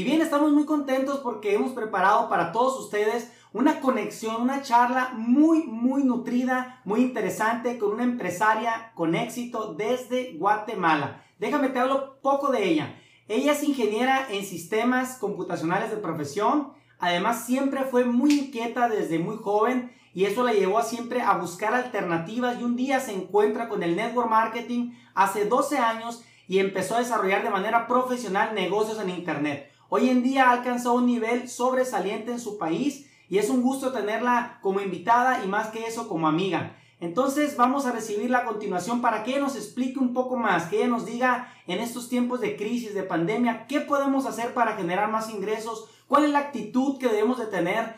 Y bien, estamos muy contentos porque hemos preparado para todos ustedes una conexión, una charla muy, muy nutrida, muy interesante con una empresaria con éxito desde Guatemala. Déjame te hablo poco de ella. Ella es ingeniera en sistemas computacionales de profesión. Además, siempre fue muy inquieta desde muy joven y eso la llevó a siempre a buscar alternativas y un día se encuentra con el network marketing hace 12 años y empezó a desarrollar de manera profesional negocios en Internet. Hoy en día ha alcanzado un nivel sobresaliente en su país y es un gusto tenerla como invitada y más que eso como amiga. Entonces vamos a recibirla a continuación para que ella nos explique un poco más, que ella nos diga en estos tiempos de crisis, de pandemia, qué podemos hacer para generar más ingresos, cuál es la actitud que debemos de tener,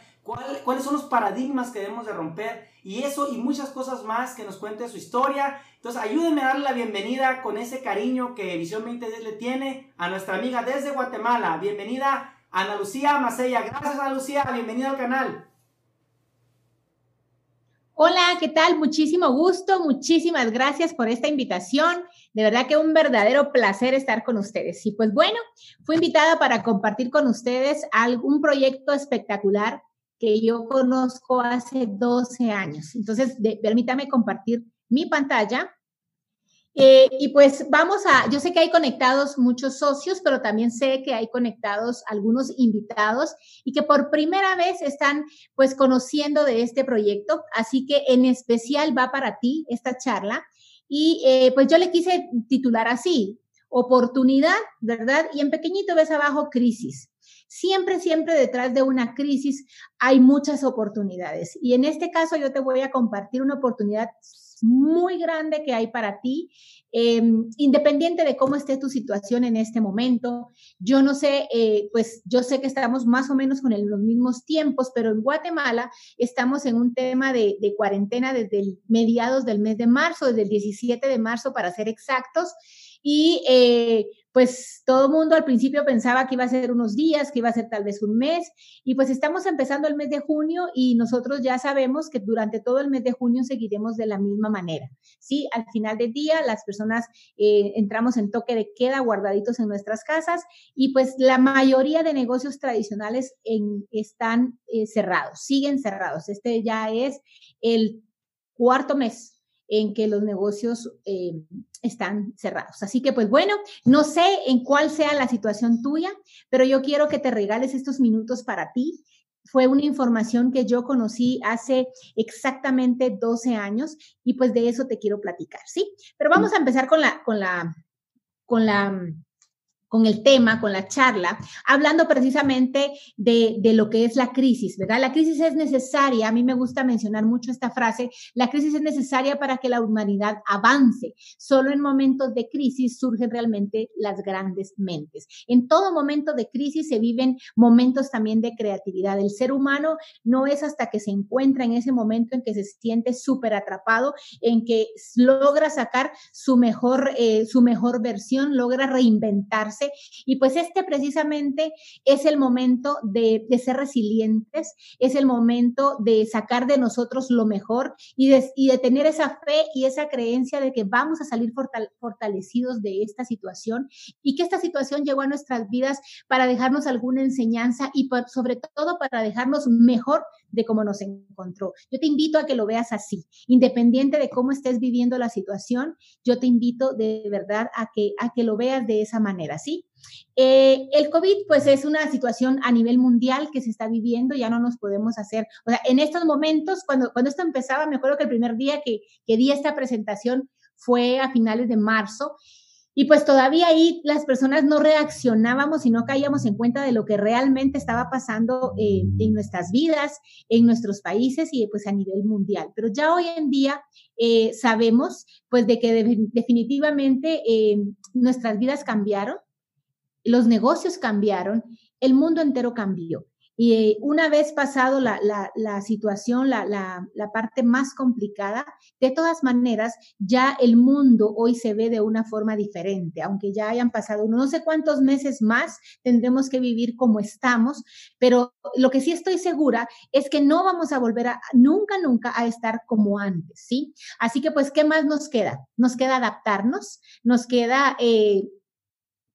cuáles son los paradigmas que debemos de romper y eso y muchas cosas más que nos cuente su historia. Entonces ayúdenme a darle la bienvenida con ese cariño que Visión 2010 le tiene a nuestra amiga desde Guatemala. Bienvenida Ana Lucía Macella. Gracias Ana Lucía, bienvenida al canal. Hola, ¿qué tal? Muchísimo gusto, muchísimas gracias por esta invitación. De verdad que un verdadero placer estar con ustedes. Y pues bueno, fui invitada para compartir con ustedes algún proyecto espectacular que yo conozco hace 12 años. Entonces, permítame compartir mi pantalla. Eh, y pues vamos a, yo sé que hay conectados muchos socios, pero también sé que hay conectados algunos invitados y que por primera vez están pues conociendo de este proyecto. Así que en especial va para ti esta charla. Y eh, pues yo le quise titular así, oportunidad, ¿verdad? Y en pequeñito ves abajo crisis. Siempre, siempre detrás de una crisis hay muchas oportunidades. Y en este caso yo te voy a compartir una oportunidad muy grande que hay para ti, em, independiente de cómo esté tu situación en este momento. Yo no sé, eh, pues yo sé que estamos más o menos con los mismos tiempos, pero en Guatemala estamos en un tema de, de cuarentena desde mediados del mes de marzo, desde el 17 de marzo para ser exactos. Y eh, pues todo el mundo al principio pensaba que iba a ser unos días, que iba a ser tal vez un mes, y pues estamos empezando el mes de junio y nosotros ya sabemos que durante todo el mes de junio seguiremos de la misma manera. Sí, al final del día las personas eh, entramos en toque de queda guardaditos en nuestras casas y pues la mayoría de negocios tradicionales están eh, cerrados, siguen cerrados. Este ya es el cuarto mes en que los negocios eh, están cerrados. Así que pues bueno, no sé en cuál sea la situación tuya, pero yo quiero que te regales estos minutos para ti. Fue una información que yo conocí hace exactamente 12 años y pues de eso te quiero platicar, ¿sí? Pero vamos a empezar con la, con la, con la con el tema, con la charla, hablando precisamente de, lo que es la crisis, ¿verdad? La crisis es necesaria, a mí me gusta mencionar mucho esta frase, la crisis es necesaria para que la humanidad avance. Solo en momentos de crisis surgen realmente las grandes mentes. En todo momento de crisis se viven momentos también de creatividad. El ser humano no es hasta que se encuentra en ese momento en que se siente súper atrapado, en que logra sacar su mejor, eh, su mejor versión, logra reinventarse y pues este precisamente es el momento de, ser resilientes, es el momento de sacar de nosotros lo mejor y de, y de tener esa fe y esa creencia de que vamos a salir fortalecidos de esta situación y que esta situación llegó a nuestras vidas para dejarnos alguna enseñanza y sobre todo para dejarnos mejor de cómo nos encontró. Yo te invito a que lo veas así, independiente de cómo estés viviendo la situación, yo te invito de verdad a que, a que lo veas de esa manera, ¿sí? Eh, el COVID, pues es una situación a nivel mundial que se está viviendo, ya no nos podemos hacer, o sea, en estos momentos, cuando, cuando esto empezaba, me acuerdo que el primer día que, que di esta presentación fue a finales de marzo y pues todavía ahí las personas no reaccionábamos y no caíamos en cuenta de lo que realmente estaba pasando eh, en nuestras vidas, en nuestros países y pues a nivel mundial. Pero ya hoy en día eh, sabemos pues de que definitivamente eh, nuestras vidas cambiaron, los negocios cambiaron, el mundo entero cambió. Y una vez pasado la, situación, la, parte más complicada, de todas maneras, ya el mundo hoy se ve de una forma diferente, aunque ya hayan pasado no sé cuántos meses más, tendremos que vivir como estamos, pero lo que sí estoy segura es que no vamos a volver a, nunca, nunca a estar como antes, ¿sí? Así que pues, ¿qué más nos queda? Nos queda adaptarnos, nos queda... Eh,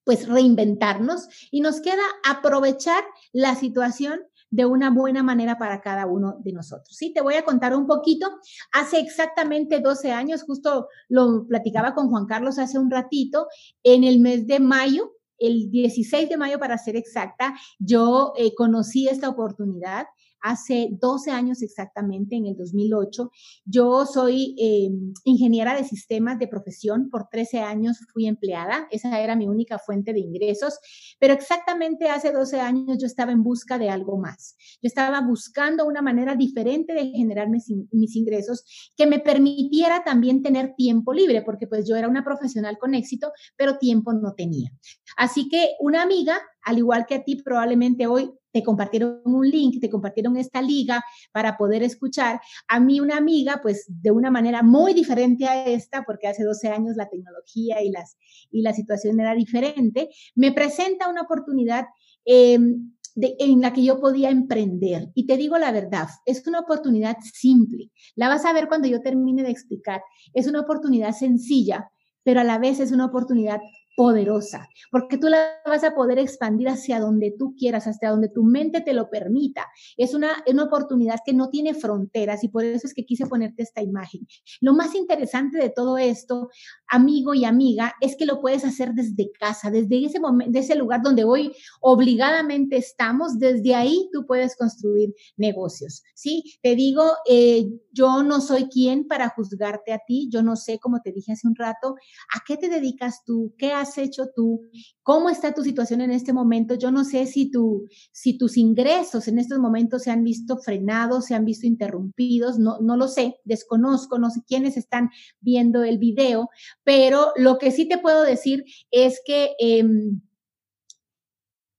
pues reinventarnos y nos queda aprovechar la situación de una buena manera para cada uno de nosotros. Sí, te voy a contar un poquito. Hace exactamente 12 años, justo lo platicaba con Juan Carlos hace un ratito, en el mes de mayo, el 16 de mayo para ser exacta, yo eh, conocí esta oportunidad hace 12 años exactamente, en el 2008. Yo soy eh, ingeniera de sistemas de profesión, por 13 años fui empleada, esa era mi única fuente de ingresos, pero exactamente hace 12 años yo estaba en busca de algo más. Yo estaba buscando una manera diferente de generar mis, mis ingresos que me permitiera también tener tiempo libre, porque pues yo era una profesional con éxito, pero tiempo no tenía. Así que una amiga, al igual que a ti, probablemente hoy te compartieron un link, te compartieron esta liga para poder escuchar. A mí una amiga, pues de una manera muy diferente a esta, porque hace 12 años la tecnología y, las, y la situación era diferente, me presenta una oportunidad. Em, en la que yo podía emprender. Y te digo la verdad, es una oportunidad simple. La vas a ver cuando yo termine de explicar. Es una oportunidad sencilla, pero a la vez es una oportunidad poderosa, porque tú la vas a poder expandir hacia donde tú quieras, hasta donde tu mente te lo permita. Es una, una oportunidad que no tiene fronteras y por eso es que quise ponerte esta imagen. Lo más interesante de todo esto, amigo y amiga, es que lo puedes hacer desde casa, desde ese momento, de ese lugar donde hoy obligadamente estamos, desde ahí tú puedes construir negocios. Sí, te digo, eh, yo no soy quien para juzgarte a ti, yo no sé, como te dije hace un rato, a qué te dedicas tú, qué haces hecho tú? ¿Cómo está tu situación en este momento? Yo no sé si, tu, si tus ingresos en estos momentos se han visto frenados, se han visto interrumpidos, no, no lo sé, desconozco, no sé quiénes están viendo el video, pero lo que sí te puedo decir es que em,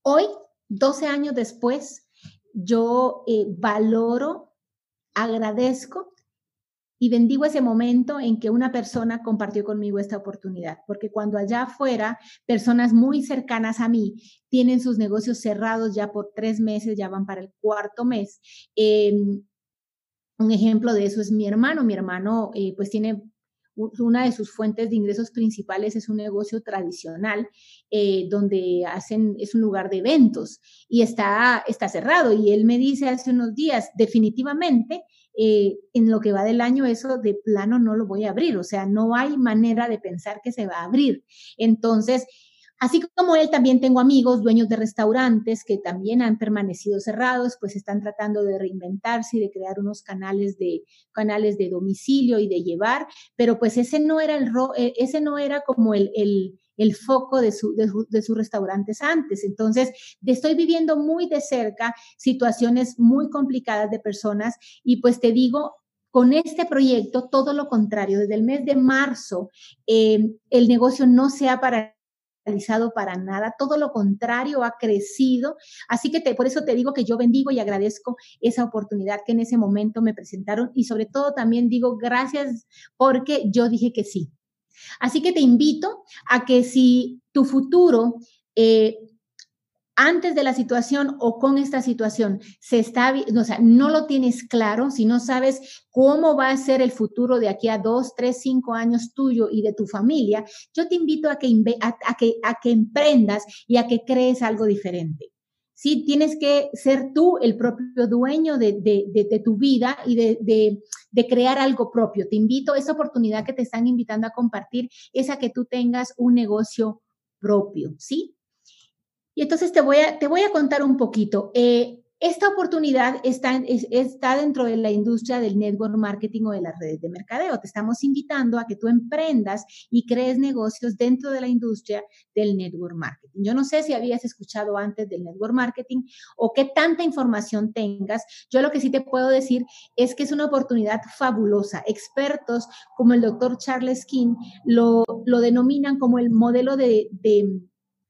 hoy, 12 años después, yo eh, valoro, agradezco y bendigo ese momento en que una persona compartió conmigo esta oportunidad, porque cuando allá afuera, personas muy cercanas a mí tienen sus negocios cerrados ya por tres meses, ya van para el cuarto mes. Em, un ejemplo de eso es mi hermano. Mi hermano eh, pues tiene una de sus fuentes de ingresos principales es un negocio tradicional eh, donde hacen, es un lugar de eventos y está, está cerrado. Y él me dice hace unos días, definitivamente, eh, en lo que va del año eso de plano no lo voy a abrir, o sea, no hay manera de pensar que se va a abrir. Entonces, Así como él, también tengo amigos, dueños de restaurantes que también han permanecido cerrados, pues están tratando de reinventarse y de crear unos canales de, canales de domicilio y de llevar, pero pues ese no era, el, eh, ese no era como el, el, el foco de, su, de, de, sus restaurantes antes. Entonces, estoy viviendo muy de cerca situaciones muy complicadas de personas y pues te digo, con este proyecto, todo lo contrario, desde el mes de marzo, eh, el negocio no se ha parado para nada, todo lo contrario, ha crecido. Así que por eso te digo que yo bendigo y agradezco esa oportunidad que en ese momento me presentaron y sobre todo también digo gracias porque yo dije que sí. Así que te invito a que si tu futuro eh, antes de la situación o con esta situación se está, o sea, no lo tienes claro, si no sabes cómo va a ser el futuro de aquí a dos, tres, cinco años tuyo y de tu familia, yo te invito a que, a, que, a que emprendas y a que crees algo diferente. Sí, tienes que ser tú el propio dueño de, tu vida y de, de, crear algo propio. Te invito, esa oportunidad que te están invitando a compartir es a que tú tengas un negocio propio, ¿sí? Y entonces te voy a, te voy a contar un poquito. Eh, esta oportunidad está, está dentro de la industria del network marketing o de las redes de mercadeo. Te estamos invitando a que tú emprendas y crees negocios dentro de la industria del network marketing. Yo no sé si habías escuchado antes del network marketing o qué tanta información tengas. Yo lo que sí te puedo decir es que es una oportunidad fabulosa. Expertos como el doctor Charles King lo, lo denominan como el modelo de, de,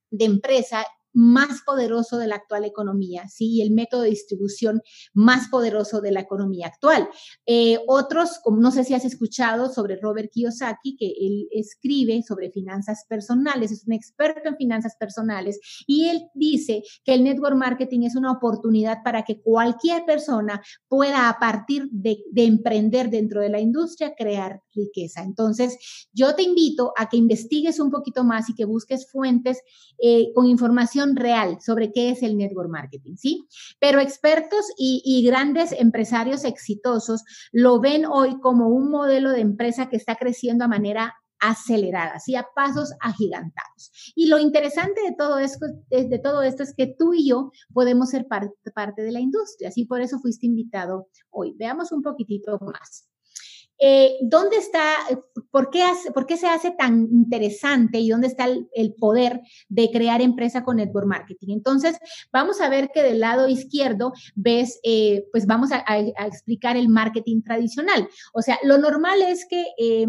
de empresa más poderoso de la actual economía, ¿sí? Y el método de distribución más poderoso de la economía actual. Eh, otros, como no sé si has escuchado sobre Robert Kiyosaki, que él escribe sobre finanzas personales, es un experto en finanzas personales, y él dice que el network marketing es una oportunidad para que cualquier persona pueda, a partir de, de emprender dentro de la industria, crear riqueza. Entonces, yo te invito a que investigues un poquito más y que busques fuentes eh, con información real sobre qué es el network marketing, ¿sí? Pero expertos y, grandes empresarios exitosos lo ven hoy como un modelo de empresa que está creciendo a manera acelerada, así a pasos agigantados. Y lo interesante de todo esto, de todo esto es que tú y yo podemos ser parte, parte de la industria, así por eso fuiste invitado hoy. Veamos un poquitito más. Eh, ¿Dónde está, por qué, se hace tan interesante y dónde está el, poder de crear empresa con network marketing? Entonces, vamos a ver que del lado izquierdo ves, eh, pues vamos a, explicar el marketing tradicional. O sea, lo normal es que... Eh,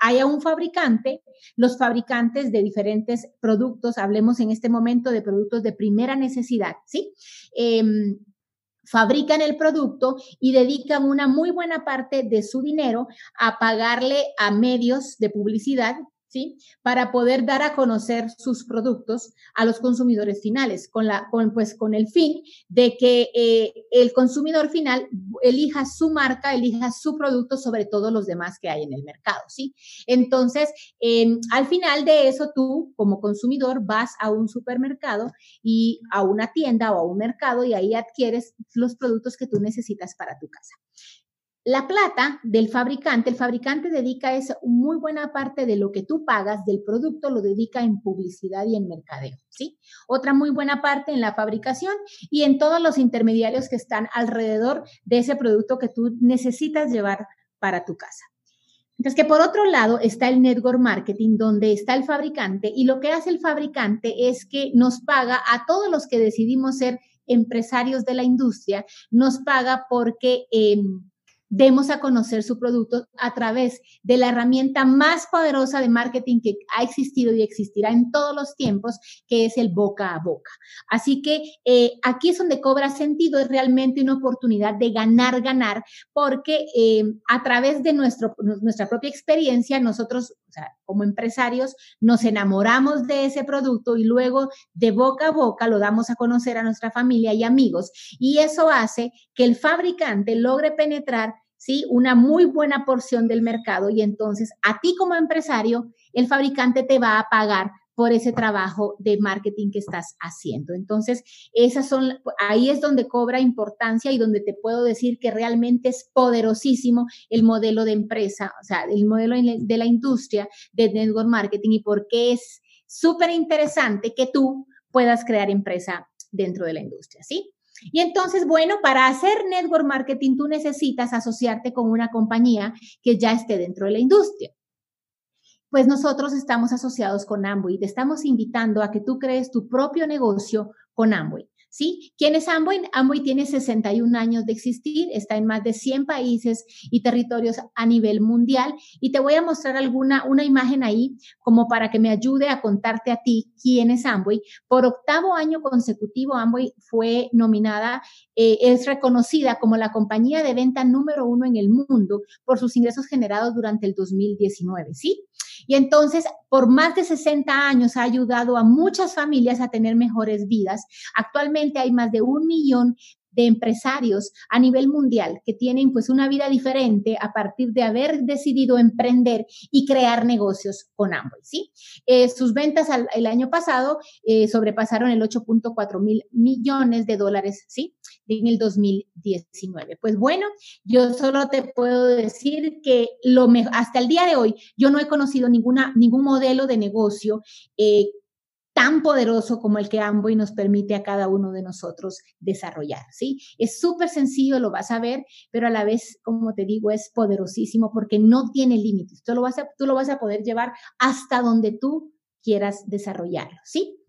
haya un fabricante, los fabricantes de diferentes productos, hablemos en este momento de productos de primera necesidad, ¿sí? Fabrican el producto y dedican una muy buena parte de su dinero a pagarle a medios de publicidad Para poder dar a conocer sus productos a los consumidores finales, con, la, con, pues, con el fin de que eh, el consumidor final elija su marca, elija su producto sobre todos los demás que hay en el mercado, ¿sí? Entonces, al final de eso, tú como consumidor vas a un supermercado y a una tienda o a un mercado y ahí adquieres los productos que tú necesitas para tu casa. La plata del fabricante, el fabricante dedica esa muy buena parte de lo que tú pagas del producto, lo dedica en publicidad y en mercadeo, ¿sí? Otra muy buena parte en la fabricación y en todos los intermediarios que están alrededor de ese producto que tú necesitas llevar para tu casa. Entonces, que por otro lado está el network marketing, donde está el fabricante y lo que hace el fabricante es que nos paga a todos los que decidimos ser empresarios de la industria, nos paga porque... Eh, demos a conocer su producto a través de la herramienta más poderosa de marketing que ha existido y existirá en todos los tiempos, que es el boca a boca. Así que eh, aquí es donde cobra sentido, es realmente una oportunidad de ganar, ganar, porque eh, a través de nuestro, nuestra propia experiencia, nosotros, sea, como empresarios, nos enamoramos de ese producto y luego de boca a boca lo damos a conocer a nuestra familia y amigos. Y eso hace que el fabricante logre penetrar ¿sí? Una muy buena porción del mercado y entonces a ti como empresario, el fabricante te va a pagar por ese trabajo de marketing que estás haciendo. Entonces, esas son, ahí es donde cobra importancia y donde te puedo decir que realmente es poderosísimo el modelo de empresa, o sea, el modelo de la industria de network marketing y por qué es súper interesante que tú puedas crear empresa dentro de la industria, ¿sí? Y entonces, bueno, para hacer network marketing tú necesitas asociarte con una compañía que ya esté dentro de la industria. Pues nosotros estamos asociados con Amway te estamos invitando a que tú crees tu propio negocio con Amway. ¿Sí? ¿Quién es Amway? Amway tiene 61 años de existir, está en más de 100 países y territorios a nivel mundial y te voy a mostrar alguna, una imagen ahí como para que me ayude a contarte a ti quién es Amway. Por octavo año consecutivo, Amway fue nominada, eh, es reconocida como la compañía de venta número uno en el mundo por sus ingresos generados durante el 2019, ¿sí? Y entonces, por más de 60 años ha ayudado a muchas familias a tener mejores vidas. Actualmente hay más de un millón de empresarios a nivel mundial que tienen pues una vida diferente a partir de haber decidido emprender y crear negocios con Amway, ¿sí? Eh, sus ventas al, el año pasado eh, sobrepasaron el 8.4 mil millones de dólares, ¿sí? En el 2019. Pues bueno, yo solo te puedo decir que lo hasta el día de hoy yo no he conocido ninguna, ningún modelo de negocio eh, tan poderoso como el que Amway nos permite a cada uno de nosotros desarrollar, ¿sí? Es súper sencillo, lo vas a ver, pero a la vez, como te digo, es poderosísimo porque no tiene límites. Tú lo vas a, tú lo vas a poder llevar hasta donde tú quieras desarrollarlo, ¿sí?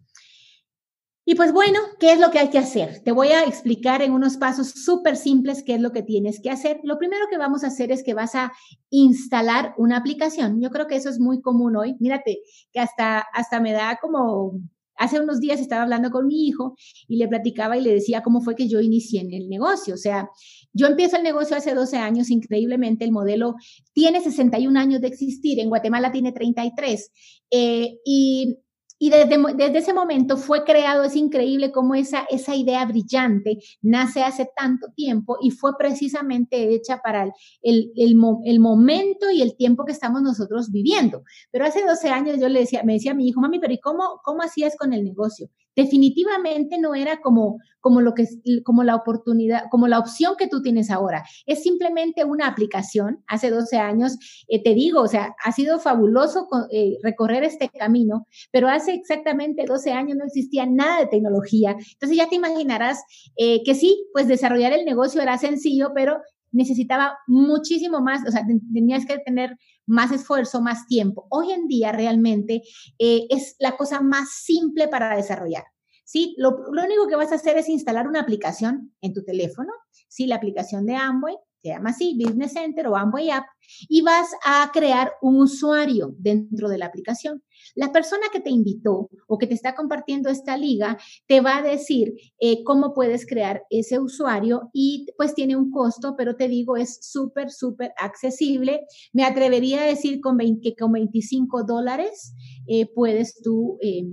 Y pues bueno, ¿qué es lo que hay que hacer? Te voy a explicar en unos pasos súper simples qué es lo que tienes que hacer. Lo primero que vamos a hacer es que vas a instalar una aplicación. Yo creo que eso es muy común hoy. Mírate, que hasta, hasta me da como hace unos días estaba hablando con mi hijo y le platicaba y le decía cómo fue que yo inicié en el negocio. O sea, yo empiezo el negocio hace 12 años, increíblemente, el modelo tiene 61 años de existir, en Guatemala tiene 33. Eh, y y desde, desde, ese momento fue creado, es increíble cómo esa, esa idea brillante nace hace tanto tiempo y fue precisamente hecha para el, el, el, momento y el tiempo que estamos nosotros viviendo. Pero hace 12 años yo le decía, me decía a mi hijo, mami, pero ¿y cómo, cómo hacías con el negocio? Definitivamente no era como, como lo que como la oportunidad, como la opción que tú tienes ahora. Es simplemente una aplicación. Hace 12 años, eh, te digo, o sea, ha sido fabuloso eh, recorrer este camino, pero hace exactamente 12 años no existía nada de tecnología. Entonces ya te imaginarás eh, que sí, pues desarrollar el negocio era sencillo, pero necesitaba muchísimo más, o sea, tenías que tener más esfuerzo, más tiempo. Hoy en día realmente eh, es la cosa más simple para desarrollar. ¿sí? Lo, lo, único que vas a hacer es instalar una aplicación en tu teléfono, ¿sí? La aplicación de Amway, se llama así, Business Center o Amway App, y vas a crear un usuario dentro de la aplicación. La persona que te invitó o que te está compartiendo esta liga te va a decir eh, cómo puedes crear ese usuario y pues tiene un costo, pero te digo, es súper, súper accesible. Me atrevería a decir con que con 25 dólares eh, puedes tú... Eh,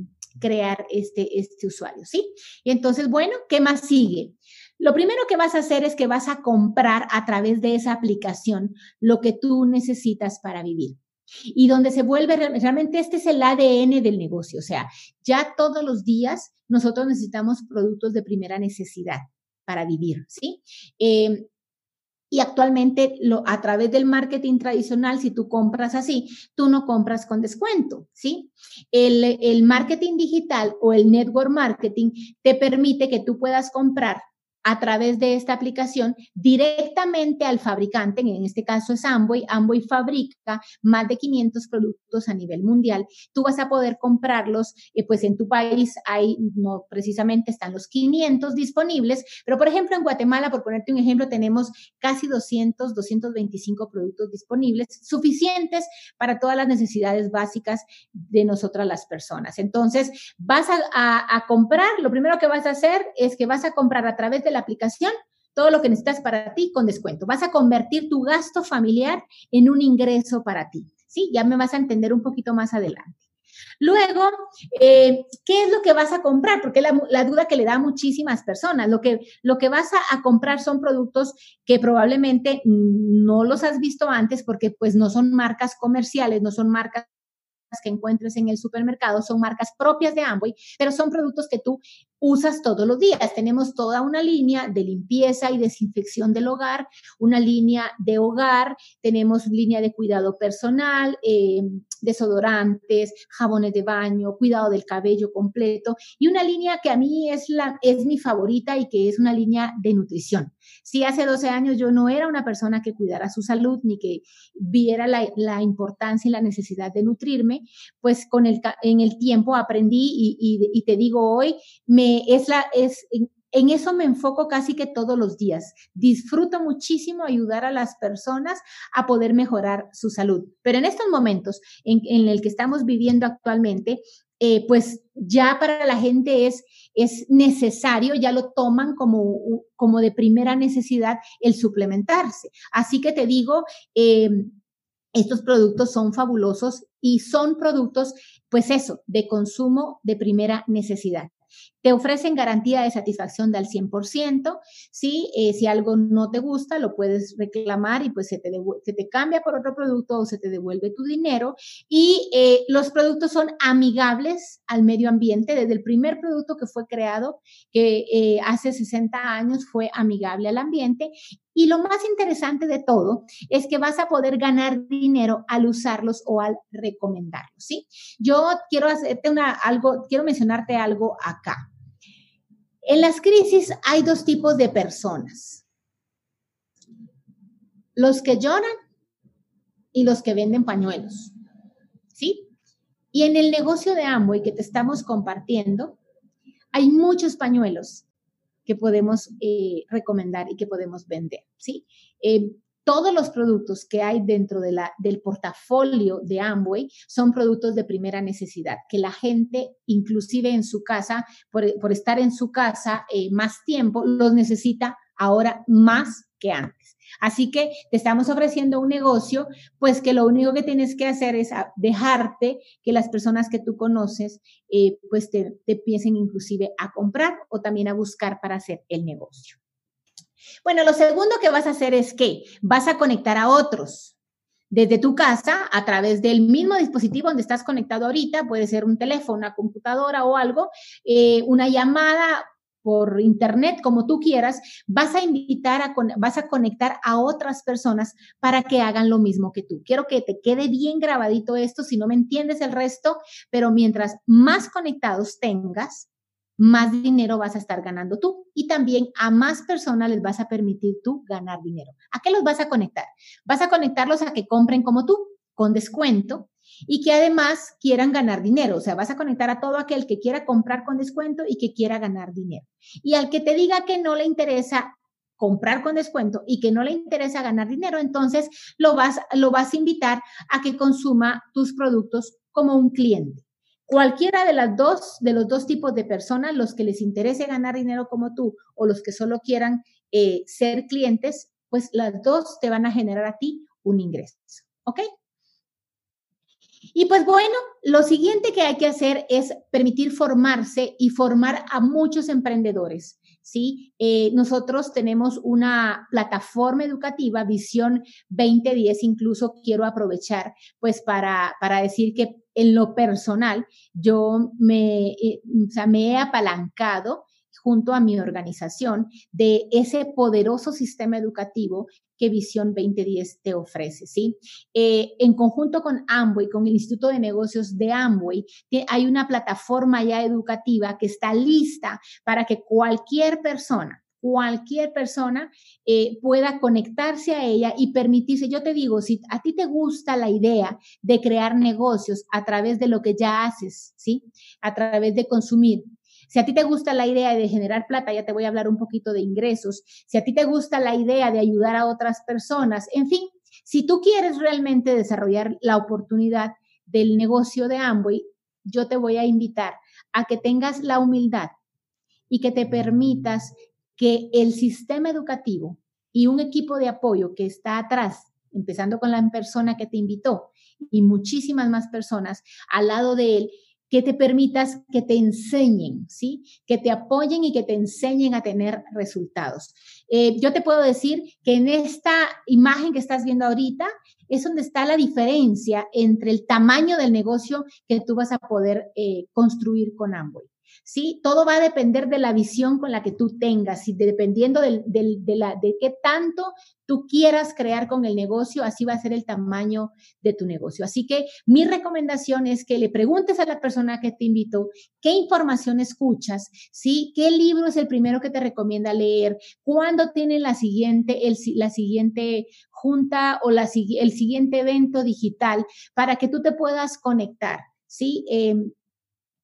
crear este, este usuario, ¿sí? Y entonces, bueno, ¿qué más sigue? Lo primero que vas a hacer es que vas a comprar a través de esa aplicación lo que tú necesitas para vivir. Y donde se vuelve realmente este es el ADN del negocio, o sea, ya todos los días nosotros necesitamos productos de primera necesidad para vivir, ¿sí? Eh, y actualmente lo, a través del marketing tradicional, si tú compras así, tú no compras con descuento, ¿sí? El marketing digital o el network marketing te permite que tú puedas comprar a través de esta aplicación directamente al fabricante, en este caso es Amway. Amway fabrica más de 500 productos a nivel mundial. Tú vas a poder comprarlos, eh, pues en tu país hay, no precisamente están los 500 disponibles, pero por ejemplo en Guatemala, por ponerte un ejemplo, tenemos casi 200, 225 productos disponibles, suficientes para todas las necesidades básicas de nosotras las personas. Entonces, vas a, a comprar, lo primero que vas a hacer es que vas a comprar a través de la aplicación todo lo que necesitas para ti con descuento. Vas a convertir tu gasto familiar en un ingreso para ti. Sí, ya me vas a entender un poquito más adelante. Luego, eh, ¿qué es lo que vas a comprar? Porque la, la, duda que le da a muchísimas personas. Lo que, lo que vas a, a, comprar son productos que probablemente no los has visto antes porque pues no son marcas comerciales, no son marcas que encuentres en el supermercado son marcas propias de Amway, pero son productos que tú usas todos los días. Tenemos toda una línea de limpieza y desinfección del hogar, una línea de hogar, tenemos línea de cuidado personal, eh, desodorantes, jabones de baño, cuidado del cabello completo y una línea que a mí es, la, es mi favorita y que es una línea de nutrición. Si hace 12 años yo no era una persona que cuidara su salud ni que viera la, la importancia y la necesidad de nutrirme, pues con el, en el tiempo aprendí y, y, y te digo hoy, me es la, es, en, eso me enfoco casi que todos los días. Disfruto muchísimo ayudar a las personas a poder mejorar su salud. Pero en estos momentos en, en el que estamos viviendo actualmente, eh, pues ya para la gente es, es necesario, ya lo toman como, como de primera necesidad el suplementarse. Así que te digo, eh, estos productos son fabulosos y son productos, pues eso, de consumo de primera necesidad. Te ofrecen garantía de satisfacción del 100%, ¿sí? Eh, si algo no te gusta, lo puedes reclamar y pues se te, se te cambia por otro producto o se te devuelve tu dinero. Y eh, los productos son amigables al medio ambiente. Desde el primer producto que fue creado, que eh, hace 60 años fue amigable al ambiente. Y lo más interesante de todo es que vas a poder ganar dinero al usarlos o al recomendarlos, ¿sí? Yo quiero hacerte una, algo, quiero mencionarte algo acá. En las crisis hay dos tipos de personas. Los que lloran y los que venden pañuelos. ¿Sí? Y en el negocio de Amway que te estamos compartiendo, hay muchos pañuelos que podemos eh, recomendar y que podemos vender. ¿sí? Eh, todos los productos que hay dentro de la, del portafolio de Amway son productos de primera necesidad, que la gente, inclusive en su casa, por, estar en su casa eh, más tiempo, los necesita ahora más que antes. Así que te estamos ofreciendo un negocio, pues que lo único que tienes que hacer es dejarte que las personas que tú conoces, eh, pues te, te empiecen inclusive a comprar o también a buscar para hacer el negocio. Bueno, lo segundo que vas a hacer es que vas a conectar a otros desde tu casa a través del mismo dispositivo donde estás conectado ahorita, puede ser un teléfono, una computadora o algo, eh, una llamada por internet, como tú quieras, vas a invitar a, vas a conectar a otras personas para que hagan lo mismo que tú. Quiero que te quede bien grabadito esto, si no me entiendes el resto, pero mientras más conectados tengas, más dinero vas a estar ganando tú y también a más personas les vas a permitir tú ganar dinero. ¿A qué los vas a conectar? Vas a conectarlos a que compren como tú, con descuento y que además quieran ganar dinero. O sea, vas a conectar a todo aquel que quiera comprar con descuento y que quiera ganar dinero. Y al que te diga que no le interesa comprar con descuento y que no le interesa ganar dinero, entonces lo vas, lo vas a invitar a que consuma tus productos como un cliente. Cualquiera de las dos, de los dos tipos de personas, los que les interese ganar dinero como tú o los que solo quieran eh, ser clientes, pues las dos te van a generar a ti un ingreso. ¿Ok? Y pues bueno, lo siguiente que hay que hacer es permitir formarse y formar a muchos emprendedores. ¿Sí? Eh, nosotros tenemos una plataforma educativa, Visión 2010, incluso quiero aprovechar pues para, para decir que en lo personal yo me, eh, me he apalancado junto a mi organización de ese poderoso sistema educativo que Visión 2010 te ofrece, ¿sí? Eh, en conjunto con Amway, con el Instituto de Negocios de Amway, hay una plataforma ya educativa que está lista para que cualquier persona, cualquier persona eh, pueda conectarse a ella y permitirse, yo te digo, si a ti te gusta la idea de crear negocios a través de lo que ya haces, ¿sí? A través de consumir, si a ti te gusta la idea de generar plata, ya te voy a hablar un poquito de ingresos. Si a ti te gusta la idea de ayudar a otras personas, en fin, si tú quieres realmente desarrollar la oportunidad del negocio de Amway, yo te voy a invitar a que tengas la humildad y que te permitas que el sistema educativo y un equipo de apoyo que está atrás, empezando con la persona que te invitó y muchísimas más personas al lado de él, que te permitas que te enseñen, ¿sí? Que te apoyen y que te enseñen a tener resultados. Eh, yo te puedo decir que en esta imagen que estás viendo ahorita es donde está la diferencia entre el tamaño del negocio que tú vas a poder eh, construir con Amway. ¿Sí? Todo va a depender de la visión con la que tú tengas y dependiendo de, de qué tanto tú quieras crear con el negocio, así va a ser el tamaño de tu negocio. Así que mi recomendación es que le preguntes a la persona que te invitó qué información escuchas, ¿sí? ¿Qué libro es el primero que te recomienda leer? ¿Cuándo tiene la siguiente, el, la siguiente junta o la, el siguiente evento digital para que tú te puedas conectar? ¿Sí? Em,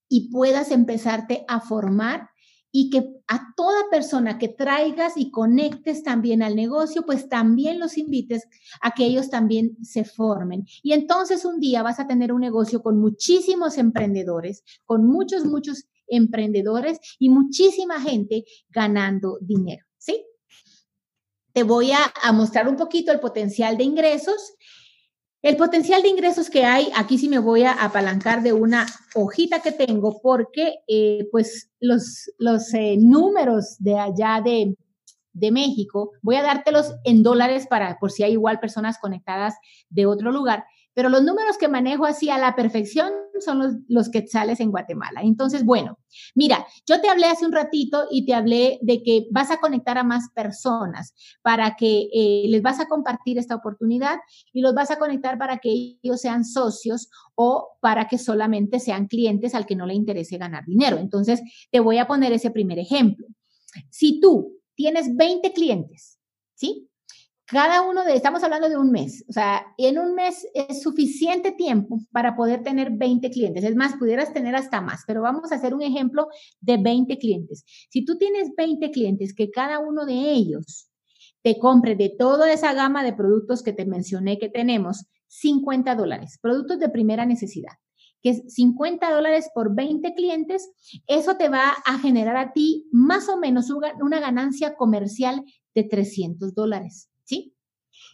y puedas empezarte a formar y que a toda persona que traigas y conectes también al negocio, pues también los invites a que ellos también se formen. Y entonces un día vas a tener un negocio con muchísimos emprendedores, con muchos, muchos emprendedores y muchísima gente ganando dinero, ¿sí? Te voy a, mostrar un poquito el potencial de ingresos el potencial de ingresos que hay, aquí sí me voy a apalancar de una hojita que tengo porque eh, pues los, los eh, números de allá de, de México, voy a dártelos en dólares para por si hay igual personas conectadas de otro lugar, pero los números que manejo así a la perfección son los, los quetzales en Guatemala. Entonces, bueno, mira, yo te hablé hace un ratito y te hablé de que vas a conectar a más personas para que eh, les vas a compartir esta oportunidad y los vas a conectar para que ellos sean socios o para que solamente sean clientes al que no le interese ganar dinero. Entonces, te voy a poner ese primer ejemplo. Si tú tienes 20 clientes, ¿sí? Cada uno de, estamos hablando de un mes, o sea, en un mes es suficiente tiempo para poder tener 20 clientes. Es más, pudieras tener hasta más, pero vamos a hacer un ejemplo de 20 clientes. Si tú tienes 20 clientes que cada uno de ellos te compre de toda esa gama de productos que te mencioné que tenemos, 50 dólares, productos de primera necesidad que es 50 dólares por 20 clientes, eso te va a generar a ti más o menos una ganancia comercial de 300 dólares.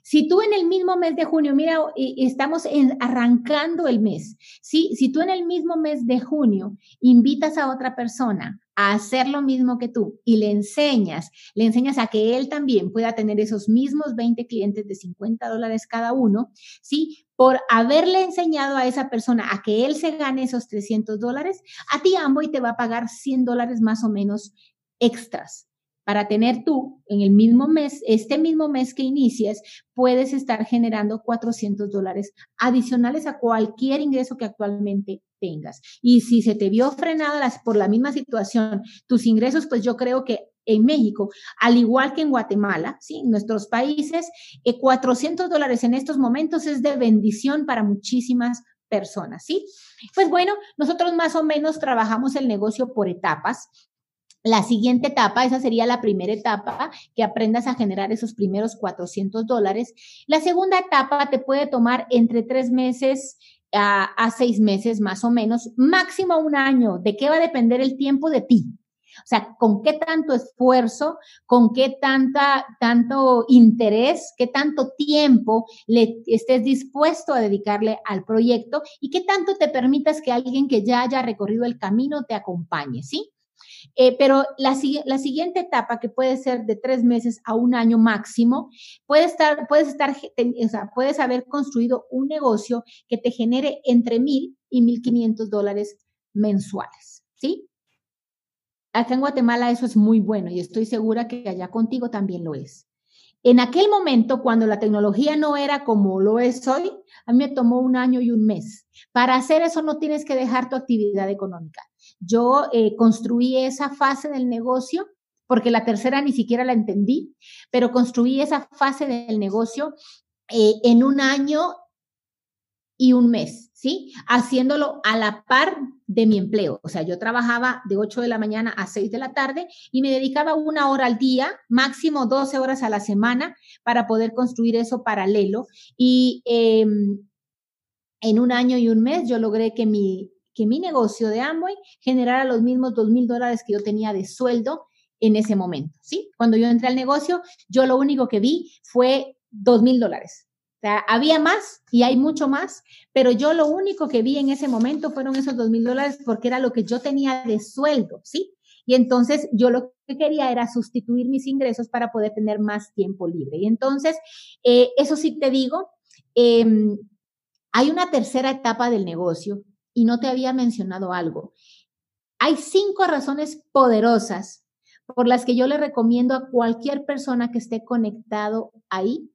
Si tú en el mismo mes de junio, mira, estamos arrancando el mes, ¿sí? si tú en el mismo mes de junio invitas a otra persona a hacer lo mismo que tú y le enseñas, le enseñas a que él también pueda tener esos mismos 20 clientes de 50 dólares cada uno, ¿sí? Por haberle enseñado a esa persona a que él se gane esos 300 dólares, a ti Amboy te va a pagar 100 dólares más o menos extras para tener tú en el mismo mes, este mismo mes que inicies, puedes estar generando 400 dólares adicionales a cualquier ingreso que actualmente tengas. Y si se te vio frenadas por la misma situación tus ingresos, pues yo creo que en México, al igual que en Guatemala, ¿sí? nuestros países, 400 eh, dólares en estos momentos es de bendición para muchísimas personas, ¿sí? Pues bueno, nosotros más o menos trabajamos el negocio por etapas. La siguiente etapa, esa sería la primera etapa, que aprendas a generar esos primeros 400 dólares. La segunda etapa te puede tomar entre tres meses a, seis meses más o menos, máximo un año. ¿De qué va a depender el tiempo de ti? O sea, con qué tanto esfuerzo, con qué tanta, tanto interés, qué tanto tiempo le estés dispuesto a dedicarle al proyecto y qué tanto te permitas que alguien que ya haya recorrido el camino te acompañe, ¿sí? Eh, pero la, la, siguiente etapa, que puede ser de tres meses a un año máximo, puede estar, puedes estar, o sea, puedes haber construido un negocio que te genere entre mil y mil quinientos dólares mensuales, ¿sí? Acá en Guatemala eso es muy bueno y estoy segura que allá contigo también lo es. En aquel momento, cuando la tecnología no era como lo es hoy, a mí me tomó un año y un mes. Para hacer eso no tienes que dejar tu actividad económica. Yo eh, construí esa fase del negocio, porque la tercera ni siquiera la entendí, pero construí esa fase del negocio eh, en un año y un mes, ¿sí? Haciéndolo a la par de mi empleo. O sea, yo trabajaba de 8 de la mañana a 6 de la tarde y me dedicaba una hora al día, máximo 12 horas a la semana, para poder construir eso paralelo. Y em, en un año y un mes yo logré que mi, que mi negocio de Amway generara los mismos 2 mil dólares que yo tenía de sueldo en ese momento, ¿sí? Cuando yo entré al negocio, yo lo único que vi fue 2 mil dólares. Había más y hay mucho más, pero yo lo único que vi en ese momento fueron esos 2 mil dólares porque era lo que yo tenía de sueldo, ¿sí? Y entonces yo lo que quería era sustituir mis ingresos para poder tener más tiempo libre. Y entonces, eh, eso sí te digo, em, hay una tercera etapa del negocio y no te había mencionado algo. Hay cinco razones poderosas por las que yo le recomiendo a cualquier persona que esté conectado ahí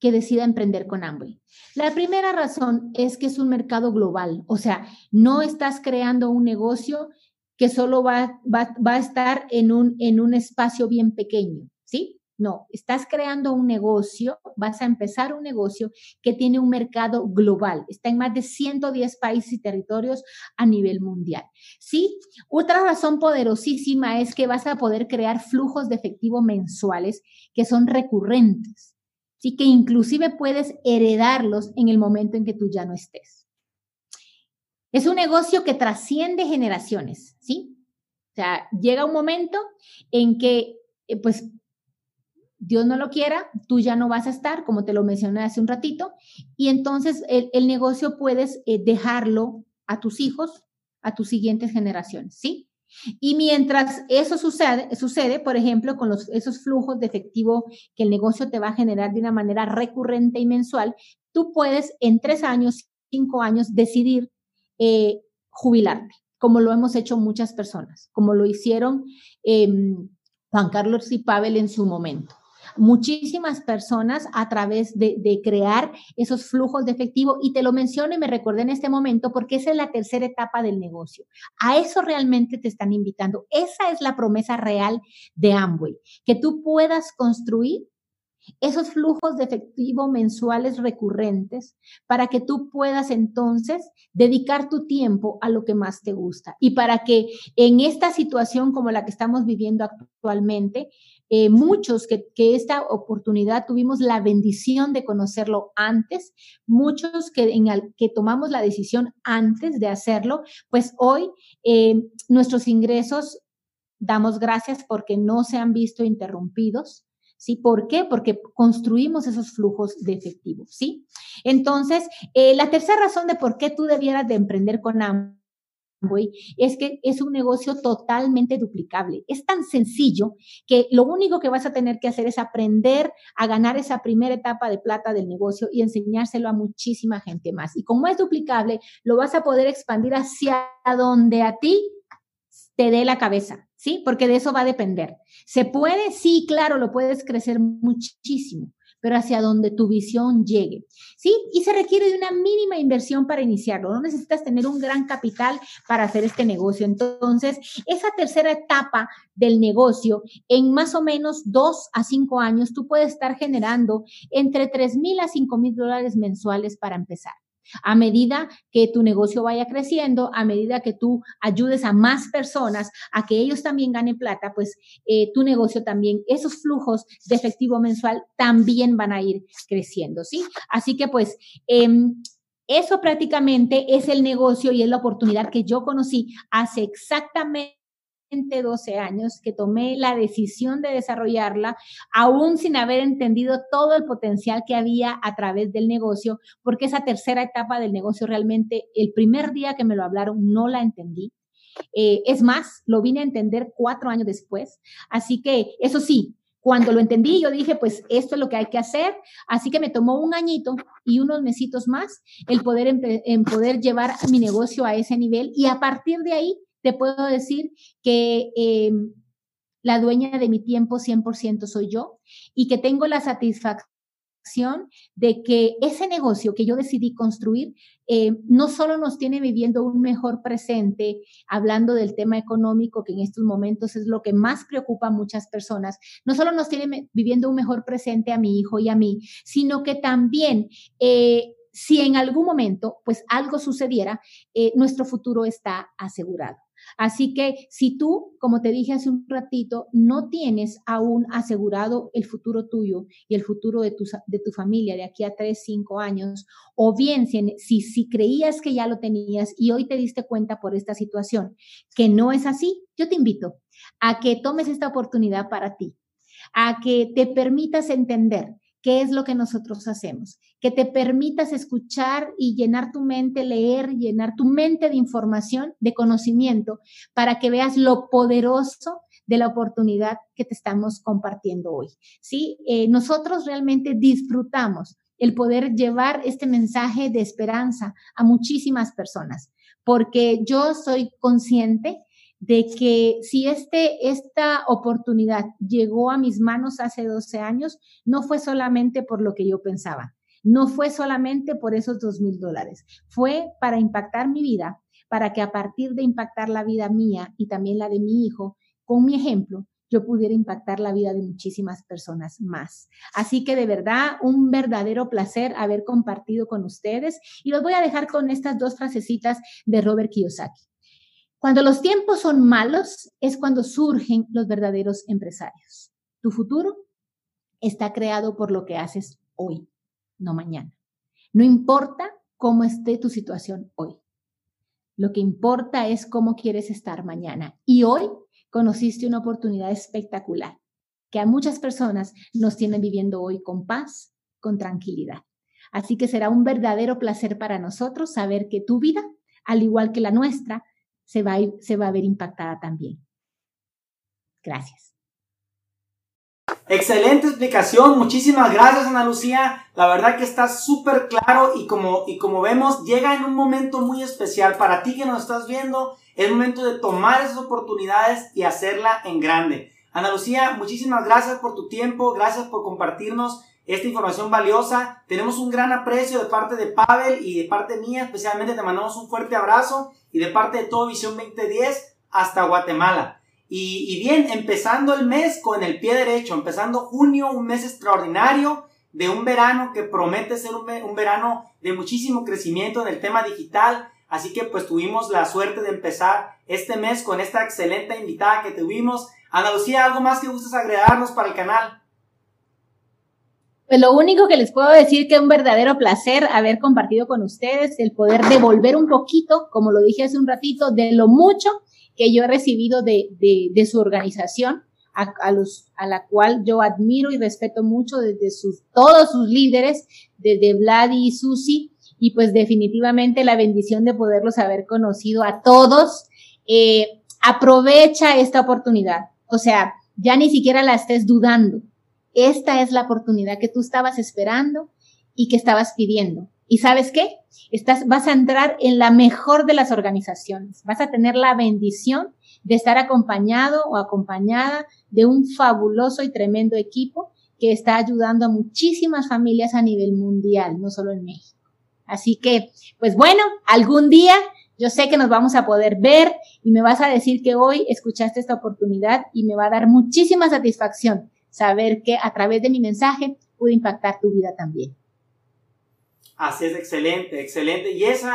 que decida emprender con Amway. La primera razón es que es un mercado global, o sea, no estás creando un negocio que solo va, va, va a estar en un, en un espacio bien pequeño, ¿sí? No, estás creando un negocio, vas a empezar un negocio que tiene un mercado global. Está en más de 110 países y territorios a nivel mundial. Sí, otra razón poderosísima es que vas a poder crear flujos de efectivo mensuales que son recurrentes. Sí, que inclusive puedes heredarlos en el momento en que tú ya no estés. Es un negocio que trasciende generaciones, ¿sí? O sea, llega un momento en que, eh, pues, Dios no lo quiera, tú ya no vas a estar, como te lo mencioné hace un ratito, y entonces el, negocio puedes eh, dejarlo a tus hijos, a tus siguientes generaciones, ¿sí? Y mientras eso sucede, sucede por ejemplo, con los, esos flujos de efectivo que el negocio te va a generar de una manera recurrente y mensual, tú puedes en tres años, cinco años, decidir eh, jubilarte, como lo hemos hecho muchas personas, como lo hicieron em, Juan Carlos y Pavel en su momento muchísimas personas a través de, crear esos flujos de efectivo. Y te lo menciono y me recordé en este momento porque esa es la tercera etapa del negocio. A eso realmente te están invitando. Esa es la promesa real de Amway, que tú puedas construir esos flujos de efectivo mensuales recurrentes para que tú puedas entonces dedicar tu tiempo a lo que más te gusta y para que en esta situación como la que estamos viviendo actualmente, eh, muchos que, esta oportunidad tuvimos la bendición de conocerlo antes, muchos que, en que tomamos la decisión antes de hacerlo, pues hoy eh, nuestros ingresos damos gracias porque no se han visto interrumpidos ¿sí? ¿Por qué? Porque construimos esos flujos de efectivo, ¿sí? Entonces, eh, la tercera razón de por qué tú debieras de emprender con Es que es un negocio totalmente duplicable. Es tan sencillo que lo único que vas a tener que hacer es aprender a ganar esa primera etapa de plata del negocio y enseñárselo a muchísima gente más. Y como es duplicable, lo vas a poder expandir hacia donde a ti te dé la cabeza. ¿sí? Porque de eso va a depender. ¿Se puede? Sí, claro, lo puedes crecer muchísimo, pero hacia donde tu visión llegue, ¿sí? Y se requiere de una mínima inversión para iniciarlo. No necesitas tener un gran capital para hacer este negocio. Entonces, esa tercera etapa del negocio, en más o menos dos a cinco años, tú puedes estar generando entre tres mil a cinco mil dólares mensuales para empezar. A medida que tu negocio vaya creciendo, a medida que tú ayudes a más personas a que ellos también ganen plata, pues eh, tu negocio también, esos flujos de efectivo mensual también van a ir creciendo, ¿sí? Así que pues... Em, eso prácticamente es el negocio y es la oportunidad que yo conocí hace exactamente 12 años que tomé la decisión de desarrollarla, aún sin haber entendido todo el potencial que había a través del negocio, porque esa tercera etapa del negocio realmente, el primer día que me lo hablaron, no la entendí. Eh, es más, lo vine a entender cuatro años después. Así que, eso sí, cuando lo entendí, yo dije, pues esto es lo que hay que hacer. Así que me tomó un añito y unos mesitos más el poder, en poder llevar mi negocio a ese nivel. Y a partir de ahí, te puedo decir que em, la dueña de mi tiempo 100% soy yo y que tengo la satisfacción de que ese negocio que yo decidí construir em, no solo nos tiene viviendo un mejor presente, hablando del tema económico, que en estos momentos es lo que más preocupa a muchas personas, no solo nos tiene viviendo un mejor presente a mi hijo y a mí, sino que también eh, si en algún momento pues algo sucediera, eh, nuestro futuro está asegurado. Así que si tú, como te dije hace un ratito, no tienes aún asegurado el futuro tuyo y el futuro de tu, de tu familia de aquí a tres, cinco años, o bien si, si creías que ya lo tenías y hoy te diste cuenta por esta situación que no es así, yo te invito a que tomes esta oportunidad para ti, a que te permitas entender qué es lo que nosotros hacemos, que te permitas escuchar y llenar tu mente, leer, llenar tu mente de información, de conocimiento, para que veas lo poderoso de la oportunidad que te estamos compartiendo hoy. Sí, eh, nosotros realmente disfrutamos el poder llevar este mensaje de esperanza a muchísimas personas, porque yo soy consciente de que si este, esta oportunidad llegó a mis manos hace 12 años, no fue solamente por lo que yo pensaba, no fue solamente por esos dos mil dólares, fue para impactar mi vida, para que a partir de impactar la vida mía y también la de mi hijo, con mi ejemplo, yo pudiera impactar la vida de muchísimas personas más. Así que de verdad, un verdadero placer haber compartido con ustedes y los voy a dejar con estas dos frasecitas de Robert Kiyosaki. Cuando los tiempos son malos es cuando surgen los verdaderos empresarios. Tu futuro está creado por lo que haces hoy, no mañana. No importa cómo esté tu situación hoy. Lo que importa es cómo quieres estar mañana. Y hoy conociste una oportunidad espectacular que a muchas personas nos tienen viviendo hoy con paz, con tranquilidad. Así que será un verdadero placer para nosotros saber que tu vida, al igual que la nuestra, se va, a, se va a ver impactada también. Gracias. Excelente explicación, muchísimas gracias Ana Lucía, la verdad que está súper claro y como, y como vemos llega en un momento muy especial para ti que nos estás viendo, es momento de tomar esas oportunidades y hacerla en grande. Ana Lucía, muchísimas gracias por tu tiempo, gracias por compartirnos esta información valiosa. Tenemos un gran aprecio de parte de Pavel y de parte mía, especialmente te mandamos un fuerte abrazo y de parte de todo Visión 2010 hasta Guatemala. Y, bien, empezando el mes con el pie derecho, empezando junio, un mes extraordinario de un verano que promete ser un, un verano de muchísimo crecimiento en el tema digital. Así que pues tuvimos la suerte de empezar este mes con esta excelente invitada que tuvimos. Ana Lucía, ¿algo más que gustes agregarnos para el canal? Pues lo único que les puedo decir que es un verdadero placer haber compartido con ustedes, el poder devolver un poquito, como lo dije hace un ratito, de lo mucho que yo he recibido de, de, su organización, a, los, a la cual yo admiro y respeto mucho desde sus, todos sus líderes, desde Vlad y Susi, y pues definitivamente la bendición de poderlos haber conocido a todos. Eh, aprovecha esta oportunidad. O sea, ya ni siquiera la estés dudando. Esta es la oportunidad que tú estabas esperando y que estabas pidiendo. ¿Y sabes qué? Estás, vas a entrar en la mejor de las organizaciones. Vas a tener la bendición de estar acompañado o acompañada de un fabuloso y tremendo equipo que está ayudando a muchísimas familias a nivel mundial, no solo en México. Así que, pues bueno, algún día yo sé que nos vamos a poder ver y me vas a decir que hoy escuchaste esta oportunidad y me va a dar muchísima satisfacción saber que a través de mi mensaje pude impactar tu vida también. Así es, excelente, excelente. Y esa